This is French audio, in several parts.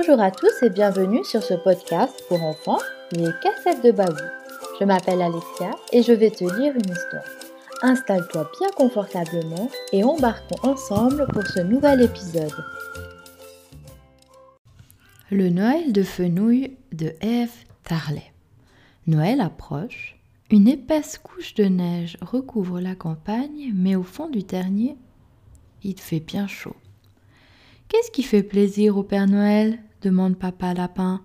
Bonjour à tous et bienvenue sur ce podcast pour enfants, les cassettes de Babou. Je m'appelle Alexia et je vais te lire une histoire. Installe-toi bien confortablement et embarquons ensemble pour ce nouvel épisode. Le Noël de fenouil de Eve Tarlet. Noël approche. Une épaisse couche de neige recouvre la campagne, mais au fond du ternier, il fait bien chaud. Qu'est-ce qui fait plaisir au Père Noël? Demande Papa Lapin.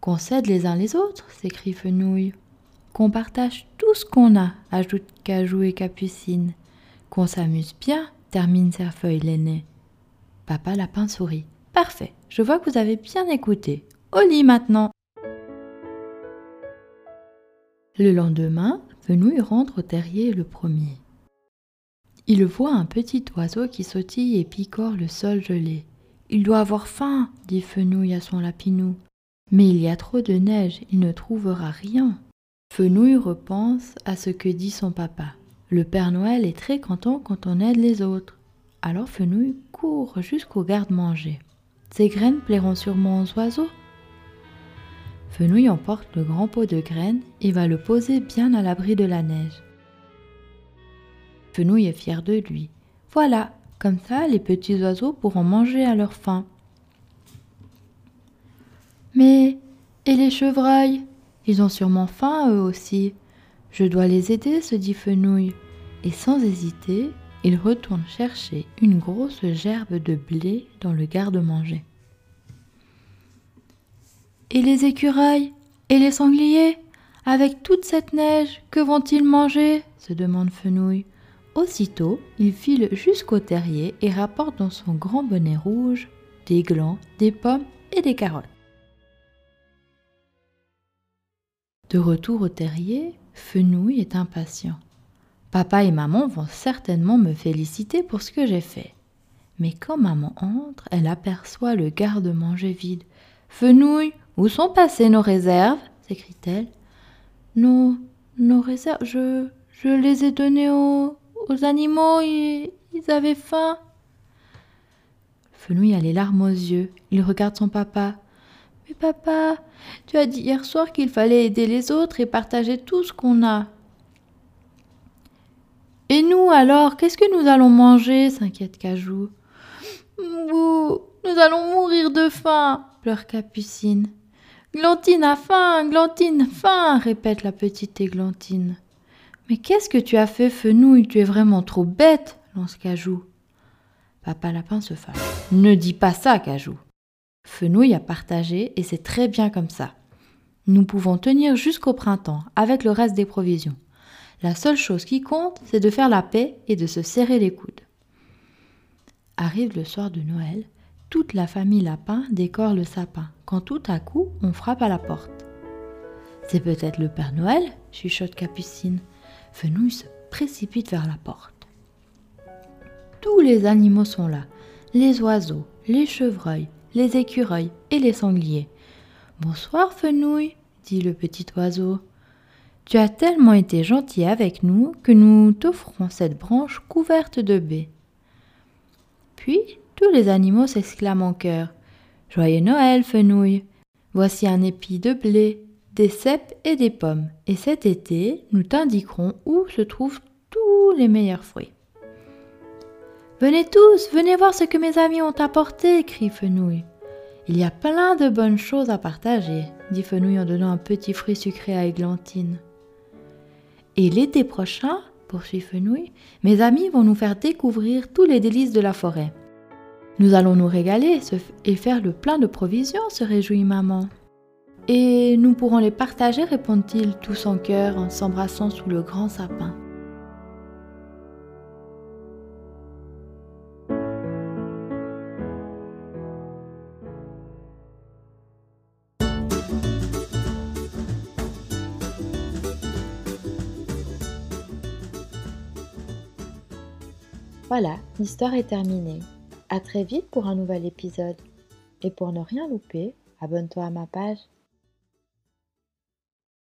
Qu'on cède les uns les autres s'écrie Fenouil. Qu'on partage tout ce qu'on a, ajoute Cajou et Capucine. Qu'on s'amuse bien, termine Cerfeuil l'aîné. Papa Lapin sourit. Parfait, je vois que vous avez bien écouté. Au lit maintenant. Le lendemain, Fenouil rentre au terrier le premier. Il voit un petit oiseau qui sautille et picore le sol gelé. Il doit avoir faim, dit Fenouil à son lapinou. Mais il y a trop de neige, il ne trouvera rien. Fenouil repense à ce que dit son papa. Le Père Noël est très content quand on aide les autres. Alors Fenouil court jusqu'au garde-manger. Ces graines plairont sûrement aux oiseaux. Fenouil emporte le grand pot de graines et va le poser bien à l'abri de la neige. Fenouil est fier de lui. Voilà, comme ça les petits oiseaux pourront manger à leur faim. Mais et les chevreuils? Ils ont sûrement faim eux aussi. Je dois les aider, se dit Fenouil. Et sans hésiter, il retourne chercher une grosse gerbe de blé dans le garde-manger. Et les écureuils? Et les sangliers? Avec toute cette neige, que vont-ils manger? se demande Fenouil. Aussitôt, il file jusqu'au terrier et rapporte dans son grand bonnet rouge des glands, des pommes et des carottes. De retour au terrier, Fenouil est impatient. Papa et maman vont certainement me féliciter pour ce que j'ai fait. Mais quand maman entre, elle aperçoit le garde-manger vide. Fenouil, où sont passées nos réserves? s'écrie-t-elle. Nos, nos réserves, je, je les ai données aux, aux animaux, ils, avaient faim. Fenouil a les larmes aux yeux. Il regarde son papa. Mais papa, tu as dit hier soir qu'il fallait aider les autres et partager tout ce qu'on a. Et nous alors, qu'est-ce que nous allons manger? s'inquiète Cajou. Nous allons mourir de faim, pleure Capucine. Glantine a faim, Glantine faim, répète la petite Églantine. Mais qu'est-ce que tu as fait, Fenouil? Tu es vraiment trop bête, lance Cajou. Papa Lapin se fâche. Ne dis pas ça, Cajou. Fenouil a partagé et c'est très bien comme ça. Nous pouvons tenir jusqu'au printemps avec le reste des provisions. La seule chose qui compte, c'est de faire la paix et de se serrer les coudes. Arrive le soir de Noël, toute la famille Lapin décore le sapin, quand tout à coup on frappe à la porte. C'est peut-être le Père Noël? chuchote Capucine. Fenouil se précipite vers la porte. Tous les animaux sont là, les oiseaux, les chevreuils, les écureuils et les sangliers. Bonsoir Fenouil, dit le petit oiseau. Tu as tellement été gentil avec nous que nous t'offrons cette branche couverte de baies. Puis tous les animaux s'exclament en chœur. Joyeux Noël, Fenouil. Voici un épi de blé, des cèpes et des pommes, et cet été, nous t'indiquerons où se trouvent tous les meilleurs fruits. Venez tous, venez voir ce que mes amis ont apporté, crie Fenouil. Il y a plein de bonnes choses à partager, dit Fenouil en donnant un petit fruit sucré à Églantine. Et l'été prochain, poursuit Fenouil, mes amis vont nous faire découvrir tous les délices de la forêt. Nous allons nous régaler et faire le plein de provisions, se réjouit maman. Et nous pourrons les partager, répondent-ils tous en chœur en s'embrassant sous le grand sapin. Voilà, l'histoire est terminée. À très vite pour un nouvel épisode. Et pour ne rien louper, abonne-toi à ma page.